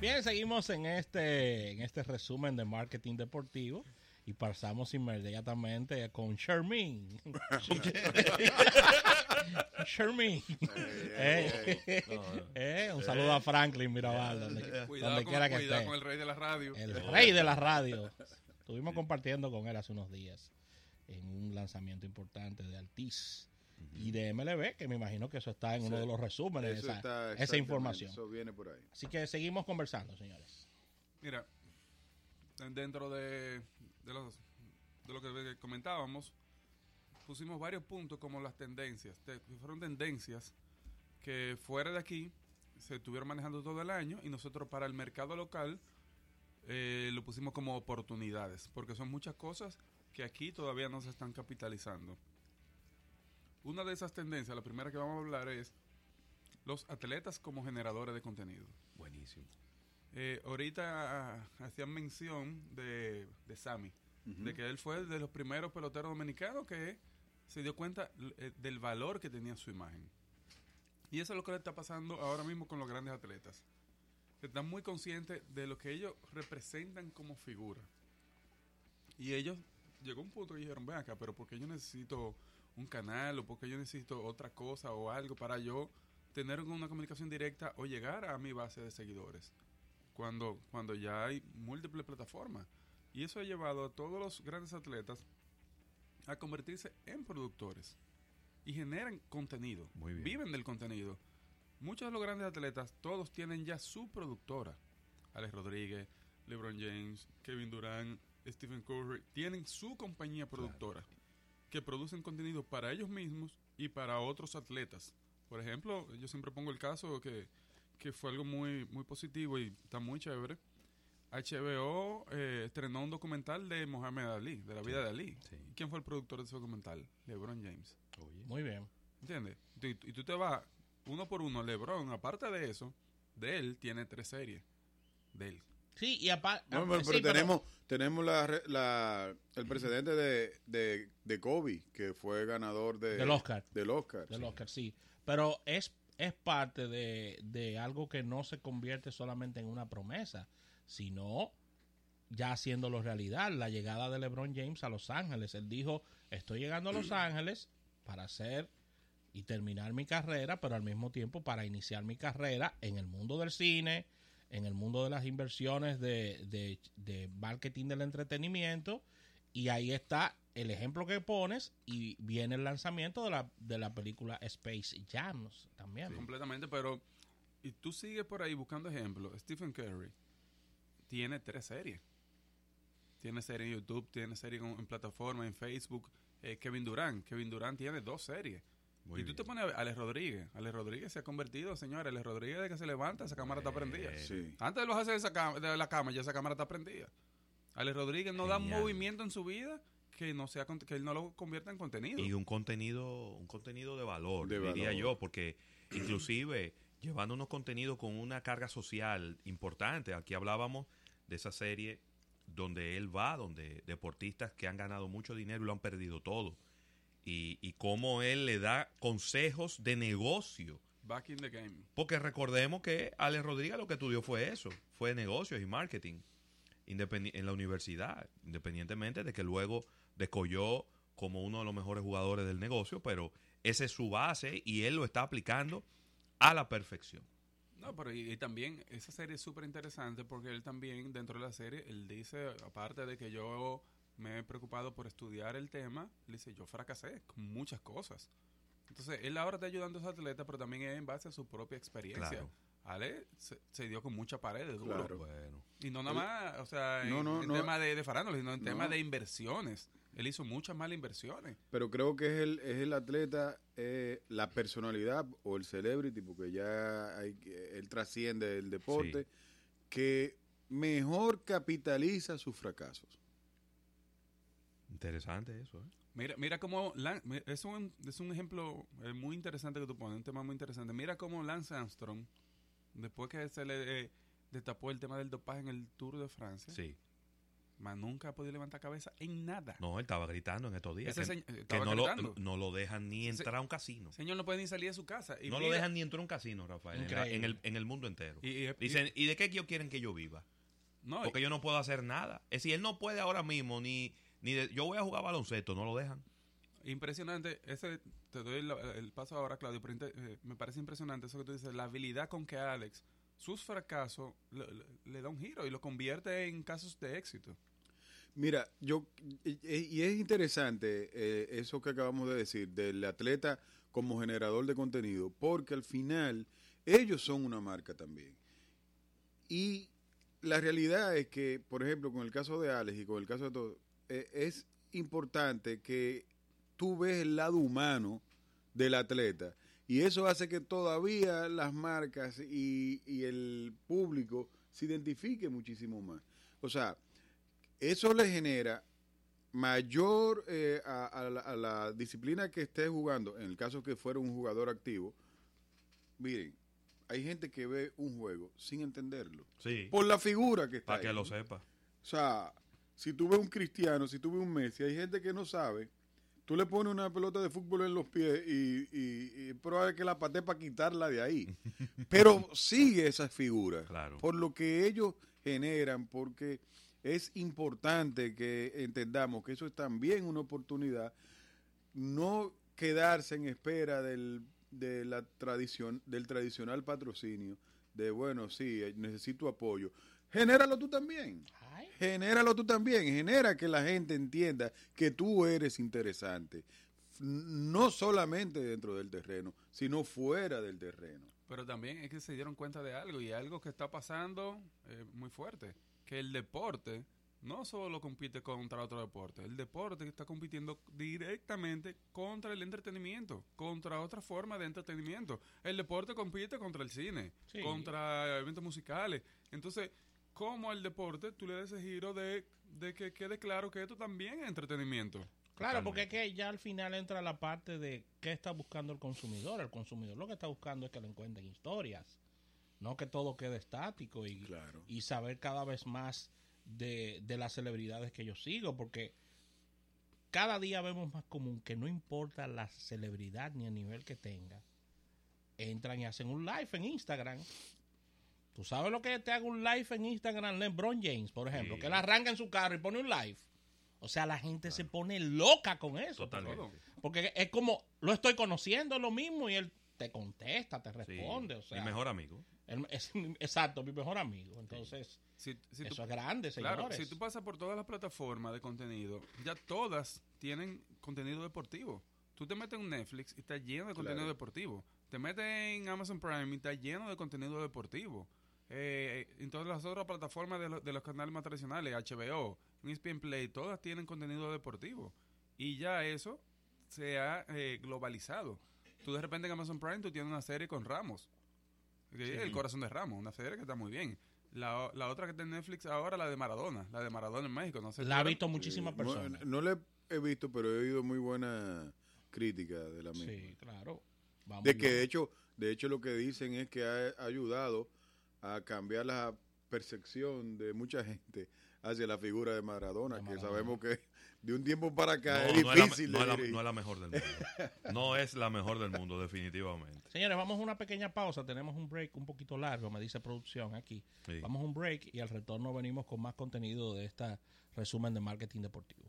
Bien, seguimos en este, en este resumen de marketing deportivo y pasamos inmediatamente con Shermin. Shermin. Eh, eh, un saludo a Franklin Mirabal, donde, Cuidado, donde con, quiera que cuidado esté. con el rey de la radio. El rey de la radio. Estuvimos compartiendo con él hace unos días en un lanzamiento importante de Altiz y de MLB, que me imagino que eso está en uno de los resúmenes, Eso esa, información. Eso viene por ahí. Así que seguimos conversando, señores. Mira, dentro de, de, los, de lo que comentábamos, pusimos varios puntos como las tendencias. Te- fueron tendencias que fuera de aquí se estuvieron manejando todo el año y nosotros para el mercado local eh, lo pusimos como oportunidades, porque son muchas cosas que aquí todavía no se están capitalizando. Una de esas tendencias, la primera que vamos a hablar es los atletas como generadores de contenido. Buenísimo. Eh, ahorita ah, hacían mención de, de Sammy, de que él fue de los primeros peloteros dominicanos que se dio cuenta eh, del valor que tenía su imagen. Y eso es lo que le está pasando ahora mismo con los grandes atletas. Están muy conscientes de lo que ellos representan como figura. Y ellos llegó un punto que dijeron, ven acá, pero porque yo necesito un canal o porque yo necesito otra cosa o algo para yo tener una comunicación directa o llegar a mi base de seguidores cuando, cuando ya hay múltiples plataformas. Y eso ha llevado a todos los grandes atletas a convertirse en productores y generan contenido, Muy bien. viven del contenido. Muchos de los grandes atletas, todos tienen ya su productora. Alex Rodríguez, LeBron James, Kevin Durant, Stephen Curry, tienen su compañía productora que producen contenido para ellos mismos y para otros atletas. Por ejemplo, yo siempre pongo el caso que, que fue algo muy, muy positivo y está muy chévere. HBO eh, estrenó un documental de Mohamed Ali, de la vida de Ali. Sí. ¿Y ¿Quién fue el productor de ese documental? LeBron James. Oye. Muy bien. ¿Entiendes? Y, y tú te vas uno por uno. LeBron, aparte de eso, de él tiene tres series. De él. Sí, y aparte. No, pero, pero tenemos, tenemos la, la- el precedente de, de, de Kobe, que fue ganador de, Del Oscar. Del Oscar. Del sí. Oscar, sí. Pero es, es parte de, de algo que no se convierte solamente en una promesa, sino ya haciéndolo realidad. La llegada de LeBron James a Los Ángeles. Él dijo, estoy llegando a Los Ángeles para hacer y terminar mi carrera, pero al mismo tiempo para iniciar mi carrera en el mundo del cine, en el mundo de las inversiones de, de, de marketing del entretenimiento. Y ahí está el ejemplo que pones y viene el lanzamiento de la, de la película Space Jam también. Completamente, pero... Y tú sigues por ahí buscando ejemplos. Stephen Curry tiene tres series. Tiene serie en YouTube, tiene serie en, en plataforma, en Facebook. Eh, Kevin Durant. Kevin Durant tiene dos series. Muy y tú te pones a Alex Rodríguez. Alex Rodríguez se ha convertido, señores. Alex Rodríguez de que se levanta, esa cámara está prendida. Sí. Antes de esa cama- de la cama, ya esa cámara está prendida. Alex Rodríguez no da un Genial. movimiento en su vida que no sea que él no lo convierta en contenido. Y un contenido, un contenido de valor, De diría valor. yo, porque inclusive llevando unos contenidos con una carga social importante. Aquí hablábamos de esa serie donde él va, donde deportistas que han ganado mucho dinero y lo han perdido todo. Y, y cómo él le da consejos de negocio. Back in the game. Porque recordemos que Alex Rodríguez lo que estudió fue eso, fue negocios y marketing en la universidad, independientemente de que luego descolló como uno de los mejores jugadores del negocio, pero esa es su base y él lo está aplicando a la perfección. No, pero y, y también esa serie es súper interesante porque él también, dentro de la serie, él dice, aparte de que yo me he preocupado por estudiar el tema, él dice, yo fracasé con muchas cosas. Entonces, él ahora está ayudando a esos atletas, pero también es en base a su propia experiencia. Claro. Ale se, se dio con mucha pared de duro. Claro. Bueno, Y no nada más, o sea, en, No, no, en no. tema de, de farándula, sino en No. tema de inversiones. Él hizo muchas malas inversiones. Pero creo que es el, es el atleta, eh, la personalidad o el celebrity, porque ya hay, que- él trasciende el deporte, que mejor capitaliza sus fracasos. Interesante eso. ¿eh? Mira, mira cómo Lan- es un, es un ejemplo eh, muy interesante que tú pones, un tema muy interesante. Mira cómo Lance Armstrong, después que se le eh, destapó el tema del dopaje en el Tour de Francia, Sí, mas nunca ha podido levantar cabeza en nada. No, él estaba gritando en estos días. Ese que, señor- que no, lo, no lo dejan ni entrar a un casino. Señor no puede ni salir de su casa. Y no lo dejan ni entrar a un casino, Rafael. En, la- Increíble. en el, en el mundo entero. Y, y- Dicen, ¿y de qué ellos quieren que yo viva? no, Porque yo no puedo hacer nada. Es decir, él no puede ahora mismo ni, ni de- yo voy a jugar baloncesto, no lo dejan. Impresionante, ese te doy el paso ahora, Claudio, pero eh, me parece impresionante eso que tú dices, la habilidad con que Alex, sus fracasos, le, le- le da un giro y lo convierte en casos de éxito. Mira, yo y, y es interesante eh, eso que acabamos de decir del atleta como generador de contenido, porque al final ellos son una marca también. Y la realidad es que, por ejemplo, con el caso de Alex y con el caso de todo, eh, es importante que tú ves el lado humano del atleta y eso hace que todavía las marcas y, y el público se identifique muchísimo más. O sea, eso le genera mayor eh, a, a la, a la disciplina que esté jugando, en el caso que fuera un jugador activo, miren, hay gente que ve un juego sin entenderlo, Sí. por la figura que está Para que lo sepa. O sea, si tú ves un cristiano, si tú ves un Messi, hay gente que no sabe. Tú le pones una pelota de fútbol en los pies y, y, y es probable que la patee para quitarla de ahí. Pero sigue esa figura. Claro. Por lo que ellos generan, porque es importante que entendamos que eso es también una oportunidad, no quedarse en espera del, de la tradición, del tradicional patrocinio, de bueno, sí, eh, necesito apoyo. Genéralo tú también. Ay, Genéralo tú también. Genera que la gente entienda que tú eres interesante. No solamente dentro del terreno, sino fuera del terreno. Pero también es que se dieron cuenta de algo y algo que está pasando eh, muy fuerte, que el deporte no solo compite contra otro deporte, el deporte está compitiendo directamente contra el entretenimiento, contra otra forma de entretenimiento. El deporte compite contra el cine, Sí. contra eventos musicales. Entonces, ¿cómo al deporte tú le das ese giro de, de que quede claro que esto también es entretenimiento? Claro, porque es que ya al final entra la parte de qué está buscando el consumidor. El consumidor lo que está buscando es que le encuentren historias, no que todo quede estático y, Claro. y saber cada vez más de, de las celebridades que yo sigo, porque cada día vemos más común que no importa la celebridad ni el nivel que tenga, entran y hacen un live en Instagram. Tú sabes lo que es te haga un live en Instagram, LeBron James, por ejemplo, Sí. que él arranca en su carro y pone un live. O sea, la gente se pone loca con eso. Totalmente. Porque es como, lo estoy conociendo, lo mismo, y él te contesta, te Sí. responde. O sea, Mi mejor amigo. él es, exacto, mi mejor amigo. Entonces, Si, si tú- eso es grande, señores. Claro, si tú pasas por todas las plataformas de contenido, ya todas tienen contenido deportivo. Tú te metes en Netflix y está lleno de contenido Claro. deportivo. Te metes en Amazon Prime y está lleno de contenido deportivo. Eh, en todas las otras plataformas de, lo- de los canales más tradicionales, HBO, ESPN Play, todas tienen contenido deportivo. Y ya eso se ha eh, globalizado. Tú de repente en Amazon Prime tú tienes una serie con Ramos. es El corazón de Ramos, una serie que está muy bien. La, la otra que está en Netflix ahora, la de Maradona, la de Maradona en México. No sé la ha visto muchísimas Sí, no- personas. No, le he visto, pero he oído muy buena crítica de la misma. Sí, claro. Vamos De que bien. de hecho, de hecho lo que dicen es que ha ayudado a cambiar la percepción de mucha gente hacia la figura de Maradona, De que sabemos que de un tiempo para acá No, es no es la- difícil no es la- no es la mejor del mundo. No es la mejor del mundo, definitivamente. Señores, vamos a una pequeña pausa. Tenemos un break un poquito largo, me dice producción aquí. Sí. Vamos a un break y al retorno venimos con más contenido de esta resumen de marketing deportivo.